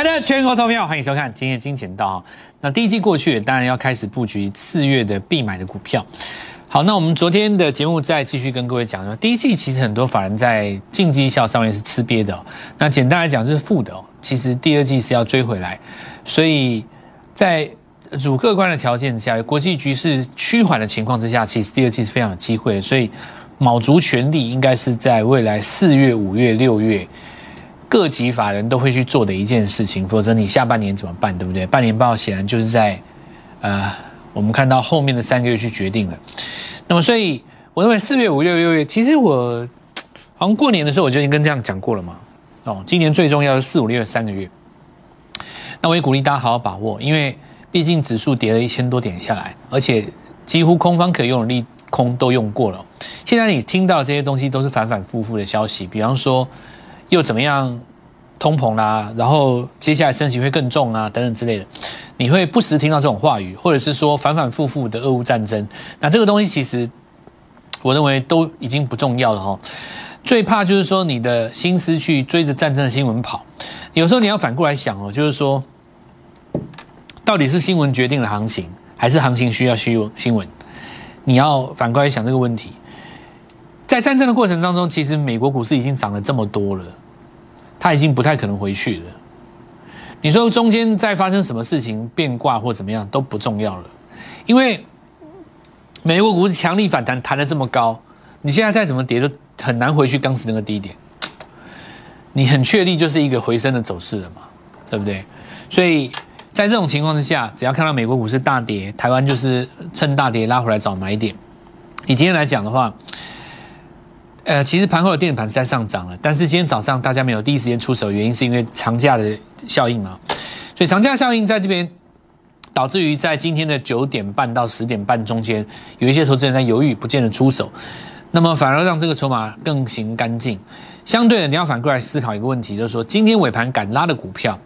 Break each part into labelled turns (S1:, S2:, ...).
S1: 亲爱的全国投票，欢迎收看今天的金钱道。那第一季过去，当然要开始布局次月的必买的股票。好，那我们昨天的节目再继续跟各位讲说，第一季其实很多法人在净绩效上面是吃瘪的。那简单来讲就是负的。其实第二季是要追回来，所以在主客观的条件下，国际局势趋缓的情况之下，其实第二季是非常有机会的。所以卯足全力，应该是在未来四月、五月、六月。各级法人都会去做的一件事情，否则你下半年怎么办？对不对？半年报显然就是在，呃，我们看到后面的三个月去决定了。那么，所以我认为四月、五月、六月，其实我好像过年的时候我就已经跟这样讲过了嘛。哦，今年最重要的四五六月三个月，那我也鼓励大家好好把握，因为毕竟指数跌了一千多点下来，而且几乎空方可用的利空都用过了。现在你听到这些东西都是反反复复的消息，比方说。又怎么样？通膨啦，然后接下来升息会更重啊，等等之类的，你会不时听到这种话语，或者是说反反复复的俄乌战争。那这个东西其实，我认为都已经不重要了哈。最怕就是说你的心思去追着战争的新闻跑。有时候你要反过来想哦，就是说，到底是新闻决定了行情，还是行情需要新新闻？你要反过来想这个问题。在战争的过程当中，其实美国股市已经涨了这么多了，他已经不太可能回去了。你说中间再发生什么事情变卦或怎么样都不重要了，因为美国股市强力反弹弹的这么高，你现在再怎么跌都很难回去当时那个低点。你很确立就是一个回升的走势了嘛，对不对？所以在这种情况之下，只要看到美国股市大跌，台湾就是趁大跌拉回来找买点。以今天来讲的话。呃，其实盘后的电子盘是在上涨了，但是今天早上大家没有第一时间出手，原因是因为长假的效应嘛。所以长假效应在这边导致于在今天的九点半到十点半中间，有一些投资人在犹豫，不见得出手，那么反而让这个筹码更行干净。相对的，你要反过来思考一个问题，就是说今天尾盘敢拉的股票，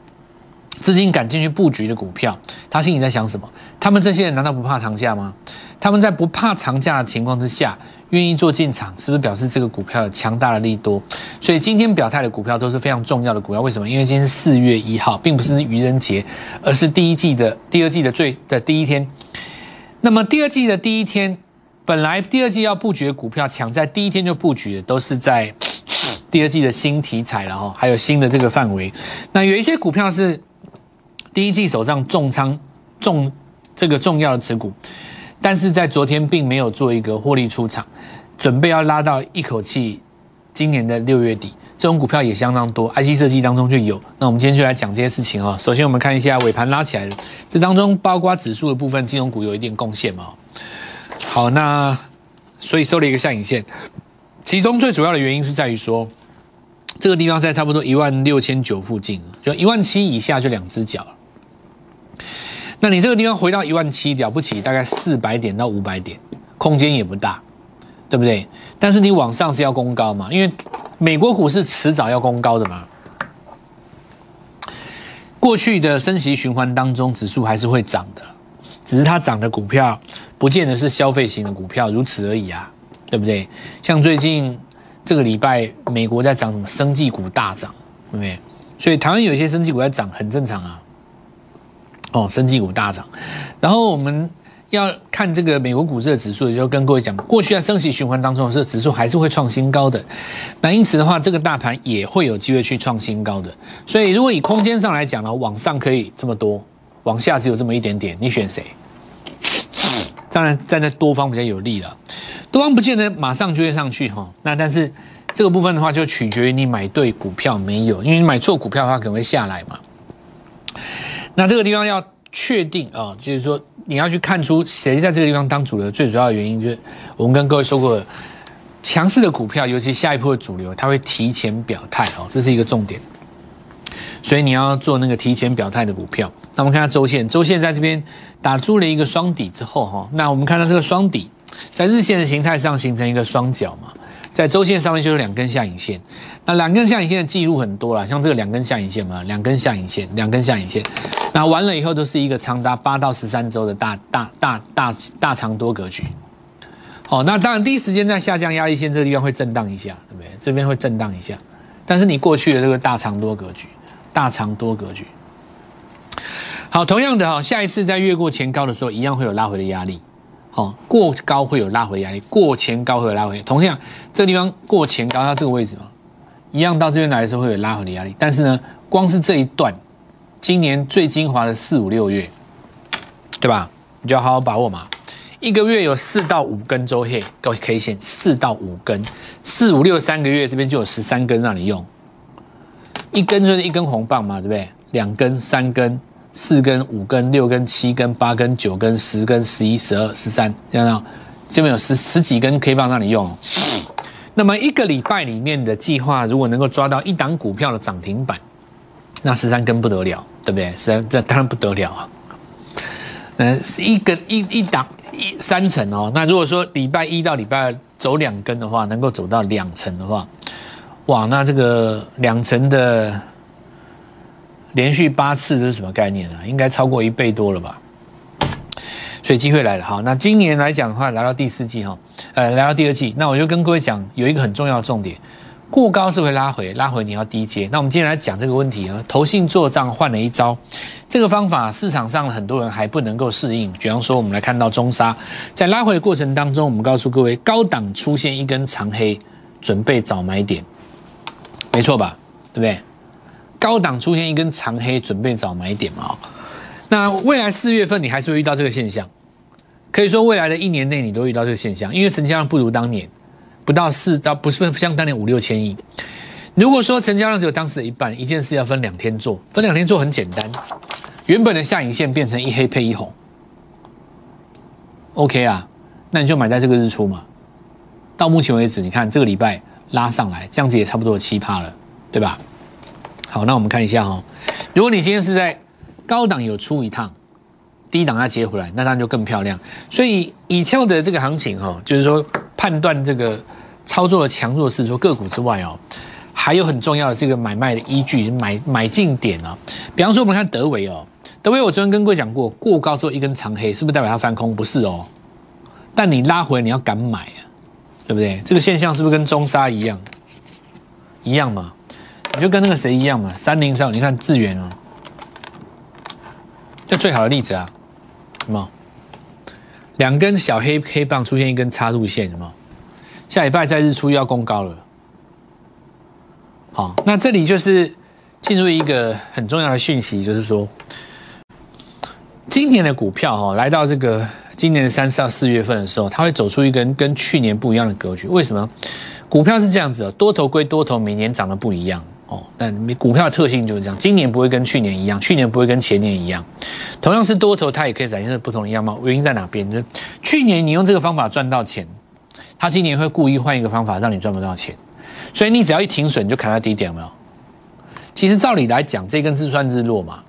S1: 资金敢进去布局的股票，他心里在想什么？他们这些人难道不怕长假吗？他们在不怕长假的情况之下。愿意做进场，是不是表示这个股票有强大的利多？所以今天表态的股票都是非常重要的股票。为什么？因为今天是四月一号，并不是愚人节，而是第一季的第二季的最的第一天。那么第二季的第一天，本来第二季要布局的股票，抢在第一天就布局的，都是在 第二季的新题材了哈，还有新的这个范围。那有一些股票是第一季手上重仓重这个重要的持股。但是在昨天并没有做一个获利出场，准备要拉到一口气，今年的六月底，这种股票也相当多，IC 设计当中就有。那我们今天就来讲这些事情哦。首先我们看一下尾盘拉起来的，这当中包括指数的部分，金融股有一点贡献嘛。好，那所以收了一个下影线，其中最主要的原因是在于说，这个地方在差不多一万六千九附近，就一万七以下就两只脚了。那你这个地方回到一万七了不起，大概四百点到五百点，空间也不大，对不对？但是你往上是要攻高嘛，因为美国股市迟早要攻高的嘛。过去的升息循环当中，指数还是会涨的，只是它涨的股票不见得是消费型的股票，如此而已啊，对不对？像最近这个礼拜，美国在涨什么？生技股大涨，对不对？所以台湾有些生技股在涨，很正常啊。哦，升绩股大涨，然后我们要看这个美国股市的指数，也就跟各位讲，过去在升息循环当中，这指数还是会创新高的。那因此的话，这个大盘也会有机会去创新高的。所以，如果以空间上来讲呢，往上可以这么多，往下只有这么一点点，你选谁？当然站在多方比较有利了，多方不见得马上就会上去哈。那但是这个部分的话，就取决于你买对股票没有，因为你买错股票的话，可能会下来嘛。那这个地方要确定啊，就是说你要去看出谁在这个地方当主流，最主要的原因就是我们跟各位说过，强势的股票，尤其下一波的主流，它会提前表态哦，这是一个重点。所以你要做那个提前表态的股票。那我们看下周线，周线在这边打出了一个双底之后哈，那我们看到这个双底在日线的形态上形成一个双角嘛。在周线上面就是两根下影线，那两根下影线的记录很多了，像这个两根下影线嘛，两根下影线，两根下影线，那完了以后都是一个长达八到十三周的大大大大大长多格局。好，那当然第一时间在下降压力线这个地方会震荡一下，对不对？这边会震荡一下，但是你过去的这个大长多格局，大长多格局，好，同样的哈，下一次在越过前高的时候，一样会有拉回的压力。好，过高会有拉回压力，过前高会有拉回。同样，这个地方过前高，它这个位置嘛，一样到这边来的时候会有拉回的压力。但是呢，光是这一段，今年最精华的四五六月，对吧？你就要好好把握嘛。一个月有四到五根周黑高 K 线，四到五根，四五六三个月这边就有十三根让你用。一根就是一根红棒嘛，对不对？两根、三根。四根、五根、六根、七根、八根、九根、十根、十一、十二、十三，这样这边有十十几根 K 棒让你用。那么一个礼拜里面的计划，如果能够抓到一档股票的涨停板，那十三根不得了，对不对？十三这当然不得了啊。嗯，是一根一一档一三层哦。那如果说礼拜一到礼拜二走两根的话，能够走到两层的话，哇，那这个两层的。连续八次这是什么概念啊？应该超过一倍多了吧？所以机会来了，好，那今年来讲的话，来到第四季哈，呃，来到第二季，那我就跟各位讲，有一个很重要的重点，过高是会拉回，拉回你要低接。那我们今天来讲这个问题啊，投信做账换了一招，这个方法市场上很多人还不能够适应。比方说，我们来看到中沙在拉回的过程当中，我们告诉各位，高档出现一根长黑，准备找买点，没错吧？对不对？高档出现一根长黑，准备找买点嘛？那未来四月份你还是会遇到这个现象，可以说未来的一年内你都遇到这个现象，因为成交量不如当年，不到四到不是不像当年五六千亿。如果说成交量只有当时的一半，一件事要分两天做，分两天做很简单，原本的下影线变成一黑配一红，OK 啊？那你就买在这个日出嘛。到目前为止，你看这个礼拜拉上来，这样子也差不多七趴了，对吧？好，那我们看一下哈，如果你今天是在高档有出一趟，低档要接回来，那当然就更漂亮。所以以跳的这个行情哈，就是说判断这个操作的强弱势，说个股之外哦，还有很重要的这个买卖的依据，买买进点啊。比方说我们看德维哦，德维我昨天跟各位讲过，过高之后一根长黑，是不是代表它翻空？不是哦，但你拉回你要敢买啊，对不对？这个现象是不是跟中沙一样？一样嘛？你就跟那个谁一样嘛，三零三，你看智源哦，这最好的例子啊，什么？两根小黑黑棒出现一根插入线，什么？下礼拜在日出又要攻高了。好，那这里就是进入一个很重要的讯息，就是说，今年的股票哦，来到这个今年的三四到四月份的时候，它会走出一根跟去年不一样的格局。为什么？股票是这样子哦，多头归多头，每年涨得不一样。哦，但股票的特性就是这样，今年不会跟去年一样，去年不会跟前年一样。同样是多头，它也可以展现出不同的样貌。原因在哪边？就是去年你用这个方法赚到钱，他今年会故意换一个方法让你赚不到钱。所以你只要一停损，就砍到低点，有没有？其实照理来讲，这根是算日落嘛？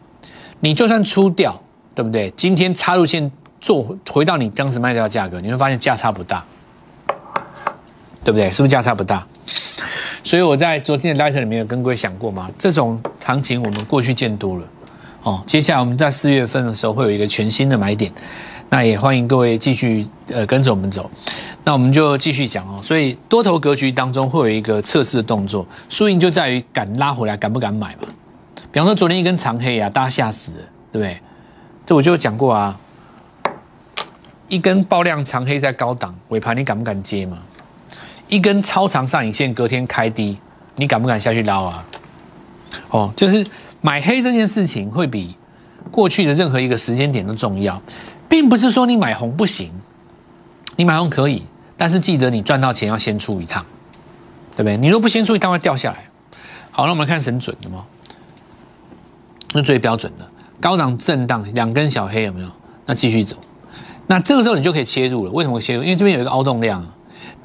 S1: 你就算出掉，对不对？今天插入线做回到你当时卖掉的价格，你会发现价差不大，对不对？是不是价差不大？所以我在昨天的 light 里面有跟各位讲过嘛，这种行情我们过去见多了，哦，接下来我们在四月份的时候会有一个全新的买点，那也欢迎各位继续呃跟着我们走，那我们就继续讲哦。所以多头格局当中会有一个测试的动作，输赢就在于敢拉回来，敢不敢买嘛。比方说昨天一根长黑啊，大家吓死了，对不对？这我就讲过啊，一根爆量长黑在高档尾盘，你敢不敢接嘛？一根超长上影线，隔天开低，你敢不敢下去捞啊？哦，就是买黑这件事情会比过去的任何一个时间点都重要，并不是说你买红不行，你买红可以，但是记得你赚到钱要先出一趟，对不对？你若不先出一趟会掉下来。好，那我们来看神准的吗？那最标准的高档震荡两根小黑有没有？那继续走，那这个时候你就可以切入了。为什么切入？因为这边有一个凹动量。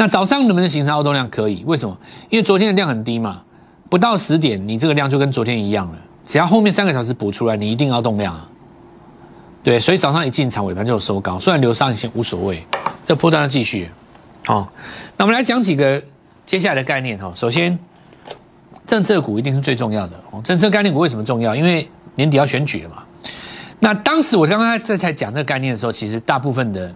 S1: 那早上能不能形成凹动量？可以，为什么？因为昨天的量很低嘛，不到十点，你这个量就跟昨天一样了。只要后面三个小时补出来，你一定要动量啊。对，所以早上一进场，尾盘就有收高，虽然留上影线无所谓，这波段要继续。好，那我们来讲几个接下来的概念哈。首先，政策股一定是最重要的。政策概念股为什么重要？因为年底要选举了嘛。那当时我刚刚在才讲这个概念的时候，其实大部分的。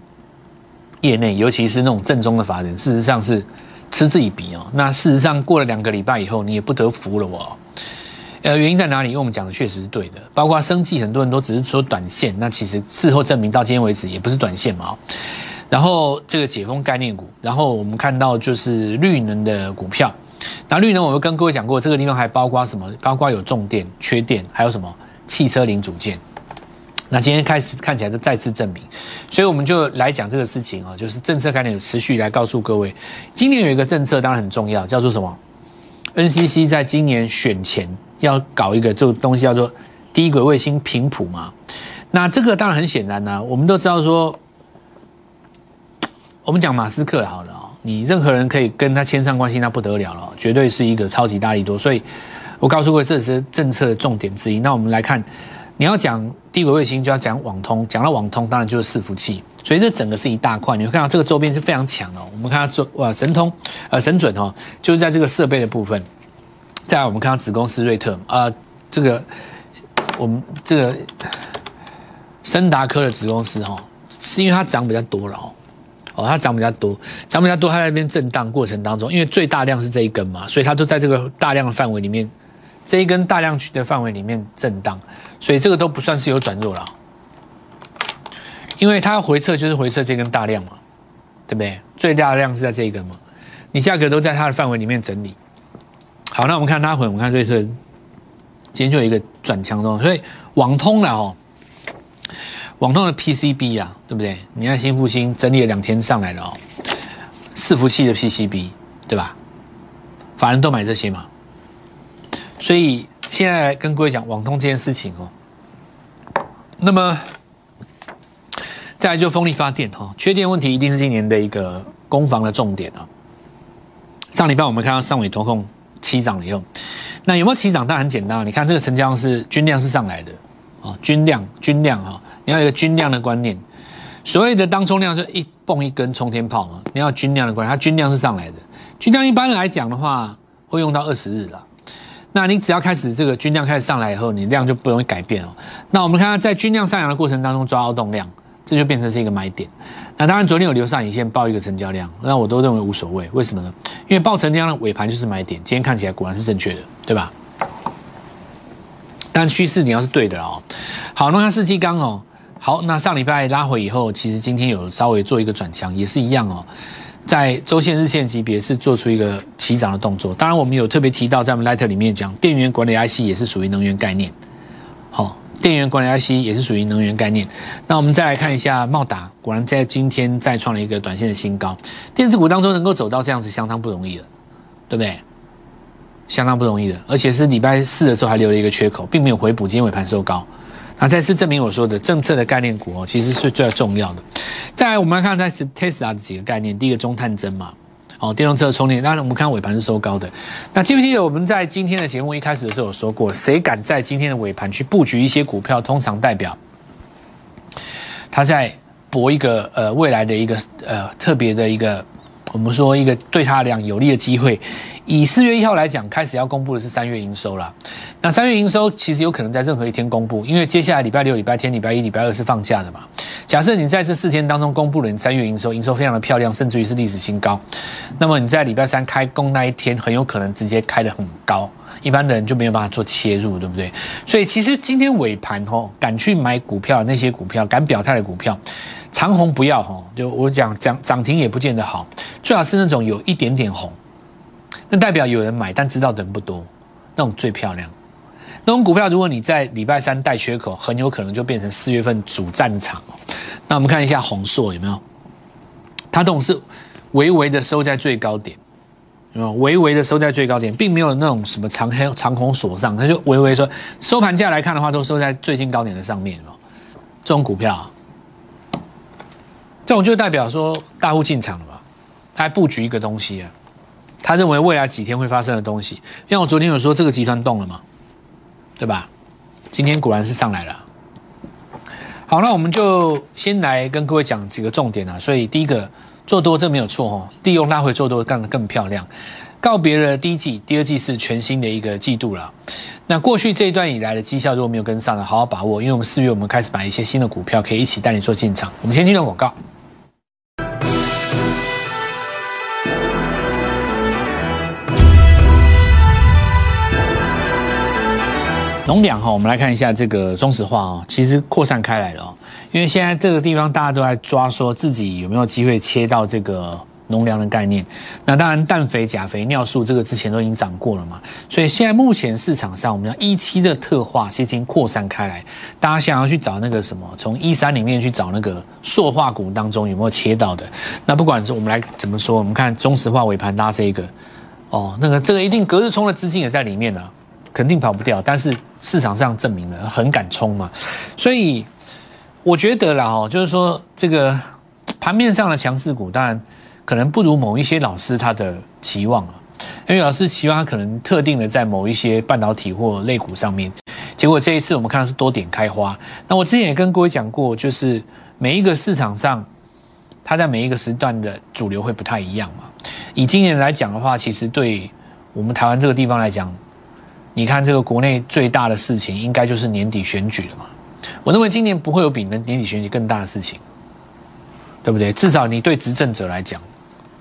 S1: 业内，尤其是那种正宗的法人，事实上是嗤之以鼻哦。那事实上过了两个礼拜以后，你也不得服了哦。呃，原因在哪里？因为我们讲的确实是对的，包括生计，很多人都只是说短线，那其实事后证明到今天为止也不是短线嘛。然后这个解封概念股，然后我们看到就是绿能的股票。那绿能，我们跟各位讲过，这个地方还包括什么？包括有重电、缺电，还有什么汽车零组件。那今天开始看起来都再次证明，所以我们就来讲这个事情啊，就是政策概念持续来告诉各位，今年有一个政策当然很重要，叫做什么？NCC 在今年选前要搞一个这个东西，叫做低轨卫星频谱嘛。那这个当然很显然呢，我们都知道说，我们讲马斯克好了啊，你任何人可以跟他牵上关系，那不得了了，绝对是一个超级大力多。所以我告诉各位，这是政策的重点之一。那我们来看。你要讲低轨卫星，就要讲网通。讲到网通，当然就是伺服器。所以这整个是一大块。你会看到这个周边是非常强的。我们看到这哇，神通呃神准哦，就是在这个设备的部分。再来，我们看到子公司瑞特啊，这个我们这个森达科的子公司哈，是因为它涨比较多了哦。哦，它涨比较多，涨比较多，它在那边震荡过程当中，因为最大量是这一根嘛，所以它都在这个大量的范围里面。这一根大量区的范围里面震荡，所以这个都不算是有转弱了，因为它回撤就是回撤这根大量嘛，对不对？最大的量是在这一根嘛，你价格都在它的范围里面整理。好，那我们看它回，我们看瑞特，今天就有一个转强中，所以网通了哦，网通的 PCB 啊，对不对？你看新复兴整理了两天上来了哦，伺服器的 PCB 对吧？法人都买这些嘛。所以现在跟各位讲网通这件事情哦，那么再来就风力发电哈，缺电问题一定是今年的一个攻防的重点啊。上礼拜我们看到上尾投控起涨了以后，那有没有起涨？当然很简单，你看这个成交量是均量是上来的啊，均量均量哈，你要有一个均量的观念。所谓的当冲量是一蹦一根冲天炮嘛，你要均量的观念，它均量是上来的，均量一般来讲的话会用到二十日了。那你只要开始这个均量开始上来以后，你量就不容易改变哦。那我们看它在均量上扬的过程当中抓凹动量，这就变成是一个买点。那当然昨天有留上影线报一个成交量，那我都认为无所谓。为什么呢？因为报成交量尾盘就是买点，今天看起来果然是正确的，对吧？但趋势你要是对的哦。好，那看四七钢哦。好，那上礼拜拉回以后，其实今天有稍微做一个转强，也是一样哦。在周线、日线级别是做出一个起涨的动作。当然，我们有特别提到，在我们 Light 里面讲，电源管理 IC 也是属于能源概念。好，电源管理 IC 也是属于能源概念。那我们再来看一下茂达，果然在今天再创了一个短线的新高。电子股当中能够走到这样子，相当不容易了，对不对？相当不容易的，而且是礼拜四的时候还留了一个缺口，并没有回补，今天尾盘收高。那再次证明我说的政策的概念股哦，其实是最重要的。再来，我们来看在 Tesla 的几个概念。第一个中探针嘛，哦，电动车充电。当然，我们看尾盘是收高的。那记不记得我们在今天的节目一开始的时候有说过，谁敢在今天的尾盘去布局一些股票，通常代表他在博一个呃未来的一个呃特别的一个，我们说一个对他俩有利的机会。以四月一号来讲，开始要公布的是三月营收了。那三月营收其实有可能在任何一天公布，因为接下来礼拜六、礼拜天、礼拜一、礼拜二是放假的嘛。假设你在这四天当中公布了你三月营收，营收非常的漂亮，甚至于是历史新高，那么你在礼拜三开工那一天，很有可能直接开得很高，一般的人就没有办法做切入，对不对？所以其实今天尾盘吼，敢去买股票那些股票，敢表态的股票，长红不要吼，就我讲涨涨停也不见得好，最好是那种有一点点红。那代表有人买，但知道的人不多，那种最漂亮。那种股票，如果你在礼拜三带缺口，很有可能就变成四月份主战场。那我们看一下红硕有没有？它这种是微微的收在最高点，有没有？微微的收在最高点，并没有那种什么长黑长红锁上，它就微微说收盘价来看的话，都收在最近高点的上面了。这种股票，这种就代表说大户进场了嘛，他还布局一个东西啊。他认为未来几天会发生的东西，因为我昨天有说这个集团动了嘛，对吧？今天果然是上来了。好，那我们就先来跟各位讲几个重点啊。所以第一个做多这没有错哦，利用拉回做多干得更漂亮。告别了第一季，第二季是全新的一个季度了。那过去这一段以来的绩效如果没有跟上的，好好把握，因为我们四月我们开始买一些新的股票，可以一起带你做进场。我们先听段广告。农粮哈，我们来看一下这个中石化哦，其实扩散开来了哦，因为现在这个地方大家都在抓，说自己有没有机会切到这个农粮的概念。那当然，氮肥、钾肥、尿素这个之前都已经涨过了嘛，所以现在目前市场上，我们要一期的特化先经扩散开来，大家想要去找那个什么，从一三里面去找那个塑化股当中有没有切到的。那不管是我们来怎么说，我们看中石化尾盘拉这一个，哦，那个这个一定隔日冲的资金也在里面呢。肯定跑不掉，但是市场上证明了很敢冲嘛，所以我觉得啦哦，就是说这个盘面上的强势股，当然可能不如某一些老师他的期望啊，因为老师期望他可能特定的在某一些半导体或类股上面，结果这一次我们看到是多点开花。那我之前也跟各位讲过，就是每一个市场上，它在每一个时段的主流会不太一样嘛。以今年来讲的话，其实对我们台湾这个地方来讲，你看，这个国内最大的事情，应该就是年底选举了嘛？我认为今年不会有比年年底选举更大的事情，对不对？至少你对执政者来讲，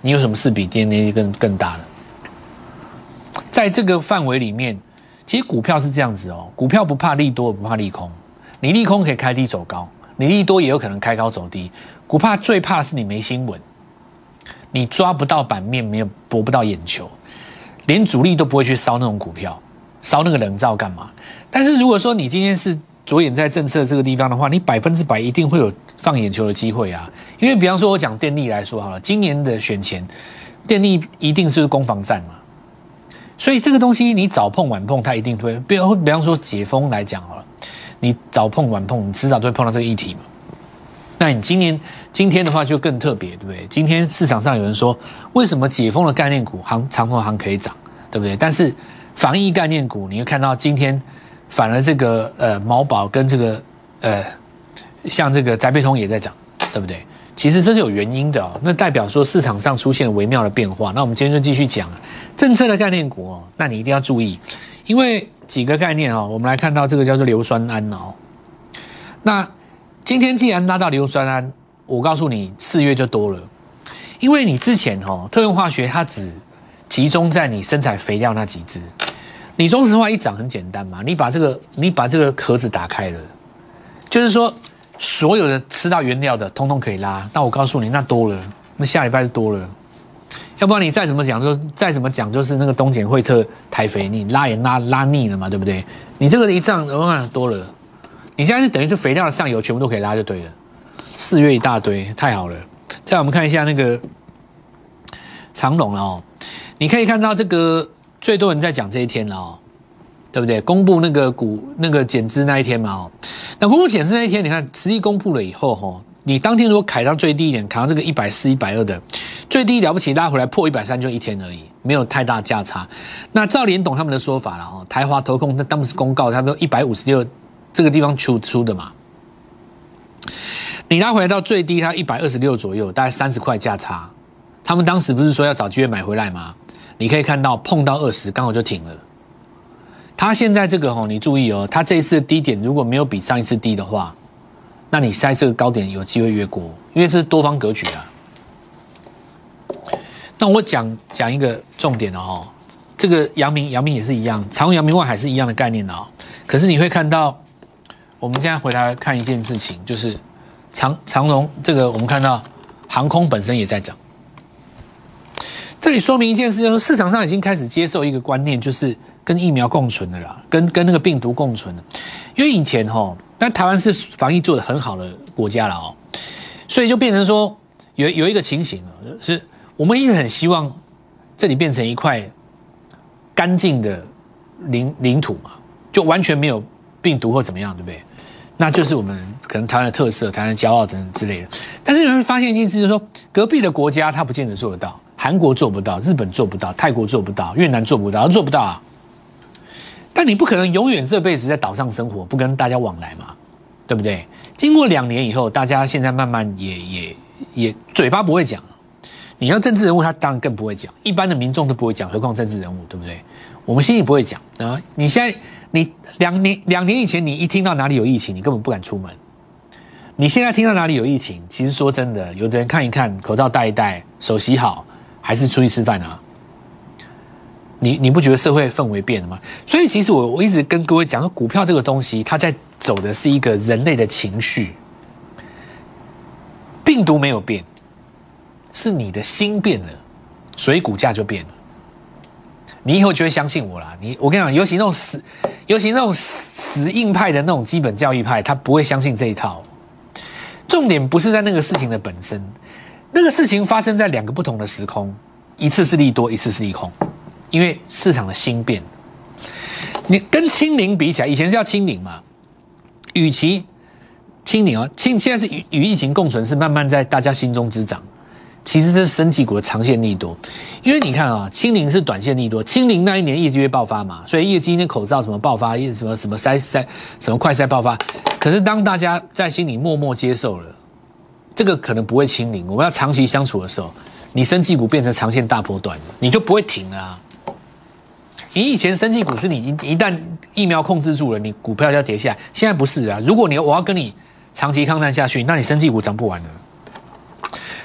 S1: 你有什么事比今年底更更大的？在这个范围里面，其实股票是这样子哦，股票不怕利多，不怕利空。你利空可以开低走高，你利多也有可能开高走低。股怕最怕的是你没新闻，你抓不到版面，没有博不到眼球，连主力都不会去烧那种股票。烧那个冷灶干嘛？但是如果说你今天是着眼在政策这个地方的话，你百分之百一定会有放眼球的机会啊！因为比方说，我讲电力来说好了，今年的选前，电力一定是攻防战嘛，所以这个东西你早碰晚碰，它一定会。比如比方说解封来讲好了，你早碰晚碰，你迟早都会碰到这个议题嘛。那你今年今天的话就更特别，对不对？今天市场上有人说，为什么解封的概念股行长虹行可以涨，对不对？但是防疫概念股，你会看到今天反而这个呃毛宝跟这个呃像这个宅配通也在涨，对不对？其实这是有原因的哦，那代表说市场上出现微妙的变化。那我们今天就继续讲政策的概念股哦，那你一定要注意，因为几个概念哦，我们来看到这个叫做硫酸铵哦。那今天既然拉到硫酸铵，我告诉你四月就多了，因为你之前哦特用化学它只。集中在你生产肥料那几只，你中石化一涨很简单嘛，你把这个你把这个壳子打开了，就是说所有的吃到原料的通通可以拉。那我告诉你，那多了，那下礼拜就多了。要不然你再怎么讲，就再怎么讲，就是那个东碱惠特台肥，你拉也拉拉腻了嘛，对不对？你这个一涨，哇，多了。你现在是等于是肥料的上游全部都可以拉就对了。四月一大堆，太好了。再我们看一下那个长龙哦。你可以看到这个最多人在讲这一天了哦，对不对？公布那个股那个减资那一天嘛哦，那公布减资那一天，你看实际公布了以后哈，你当天如果砍到最低一点，砍到这个一百四、一百二的最低了不起，拉回来破一百三就一天而已，没有太大价差。那照联董他们的说法了哦，台华投控那当时公告，他们说一百五十六这个地方出出的嘛，你拉回来到最低，它一百二十六左右，大概三十块价差。他们当时不是说要找机会买回来吗？你可以看到碰到二十刚好就停了。它现在这个哦，你注意哦，它这一次低点如果没有比上一次低的话，那你在这个高点有机会越过，因为这是多方格局啊。那我讲讲一个重点的哦，这个阳明阳明也是一样，长阳明外海是一样的概念的哦。可是你会看到，我们现在回来看一件事情，就是长长荣这个我们看到航空本身也在涨。这里说明一件事，就是市场上已经开始接受一个观念，就是跟疫苗共存的啦，跟跟那个病毒共存的。因为以前哈，但台湾是防疫做的很好的国家了哦，所以就变成说有有一个情形啊，是我们一直很希望这里变成一块干净的领领土嘛，就完全没有病毒或怎么样，对不对？那就是我们可能台湾的特色，台湾的骄傲等等之类的。但是有人发现一件事，就是说隔壁的国家他不见得做得到。韩国做不到，日本做不到，泰国做不到，越南做不到，做不到啊！但你不可能永远这辈子在岛上生活，不跟大家往来嘛，对不对？经过两年以后，大家现在慢慢也也也嘴巴不会讲，你要政治人物，他当然更不会讲，一般的民众都不会讲，何况政治人物，对不对？我们心里不会讲啊！你现在你两年两年以前，你一听到哪里有疫情，你根本不敢出门。你现在听到哪里有疫情，其实说真的，有的人看一看，口罩戴一戴，手洗好。还是出去吃饭啊？你你不觉得社会氛围变了吗？所以其实我我一直跟各位讲说，股票这个东西，它在走的是一个人类的情绪。病毒没有变，是你的心变了，所以股价就变了。你以后就会相信我啦。你我跟你讲，尤其那种死，尤其那种死死硬派的那种基本教育派，他不会相信这一套。重点不是在那个事情的本身，那个事情发生在两个不同的时空，一次是利多，一次是利空。因为市场的心变，你跟清零比起来，以前是要清零嘛？与其清零啊，清现在是与与疫情共存，是慢慢在大家心中滋长。其实这是升级股的长线利多，因为你看啊，清零是短线利多，清零那一年业绩会爆发嘛，所以业绩那口罩什么爆发，什么什么塞塞什么快塞爆发。可是当大家在心里默默接受了，这个可能不会清零。我们要长期相处的时候，你升绩股变成长线大波段，你就不会停啊。你以前升绩股是你一一旦疫苗控制住了，你股票就要跌下来。现在不是啊，如果你我要跟你长期抗战下去，那你升绩股涨不完的。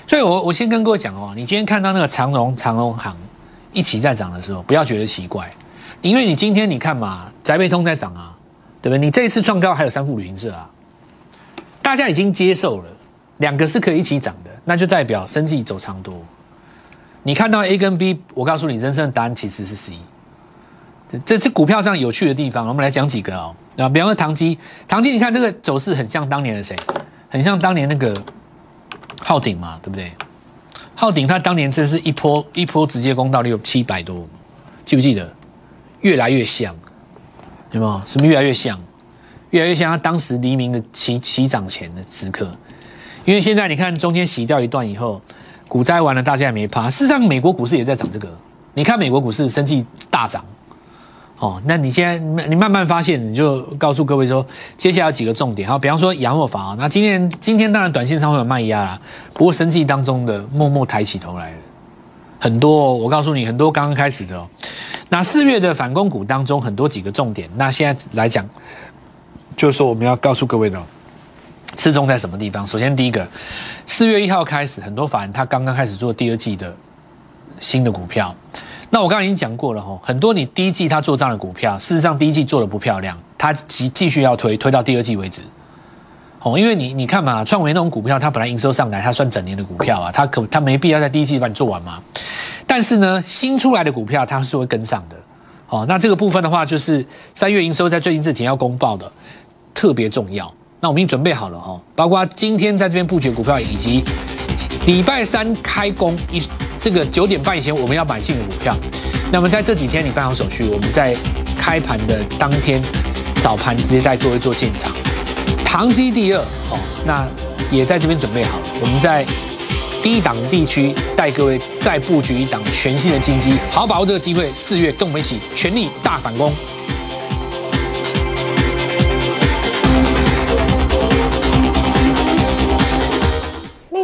S1: 所以我我先跟各位讲哦，你今天看到那个长荣、长荣行一起在涨的时候，不要觉得奇怪，因为你今天你看嘛，宅配通在涨啊，对不对？你这一次创高还有三富旅行社啊，大家已经接受了，两个是可以一起涨的，那就代表生计走长多。你看到 A 跟 B，我告诉你，人生的答案其实是 C。这是股票上有趣的地方，我们来讲几个哦。啊，比方说唐基，唐基，你看这个走势很像当年的谁？很像当年那个浩鼎嘛，对不对？浩鼎他当年真是一波一波直接攻到六七百多，记不记得？越来越像，有没有？什么越来越像？越来越像他当时黎明的起起涨前的时刻。因为现在你看中间洗掉一段以后，股灾完了，大家也没怕。事实上，美国股市也在涨这个。你看美国股市，生计大涨。哦，那你现在你慢慢发现，你就告诉各位说，接下来有几个重点。好，比方说洋若房啊，那今天今天当然短线上会有卖压啦，不过生计当中的默默抬起头来了，很多。我告诉你，很多刚刚开始的哦。那四月的反攻股当中，很多几个重点。那现在来讲，就是说我们要告诉各位的，刺中在什么地方？首先第一个，四月一号开始，很多法人他刚刚开始做第二季的新的股票。那我刚刚已经讲过了哈，很多你第一季他做账的股票，事实上第一季做的不漂亮，他继继续要推推到第二季为止，哦，因为你你看嘛，创维那种股票，它本来营收上来，它算整年的股票啊，它可它没必要在第一季把你做完嘛。但是呢，新出来的股票它是会跟上的，哦，那这个部分的话，就是三月营收在最近这几天要公报的，特别重要。那我们已经准备好了哈，包括今天在这边布局股票，以及礼拜三开工一。这个九点半以前我们要买进的股票，那么在这几天你办好手续，我们在开盘的当天早盘直接带各位做进场。唐基第二，哦，那也在这边准备好了，我们在低档地区带各位再布局一档全新的金基，好好把握这个机会，四月跟我们一起全力大反攻。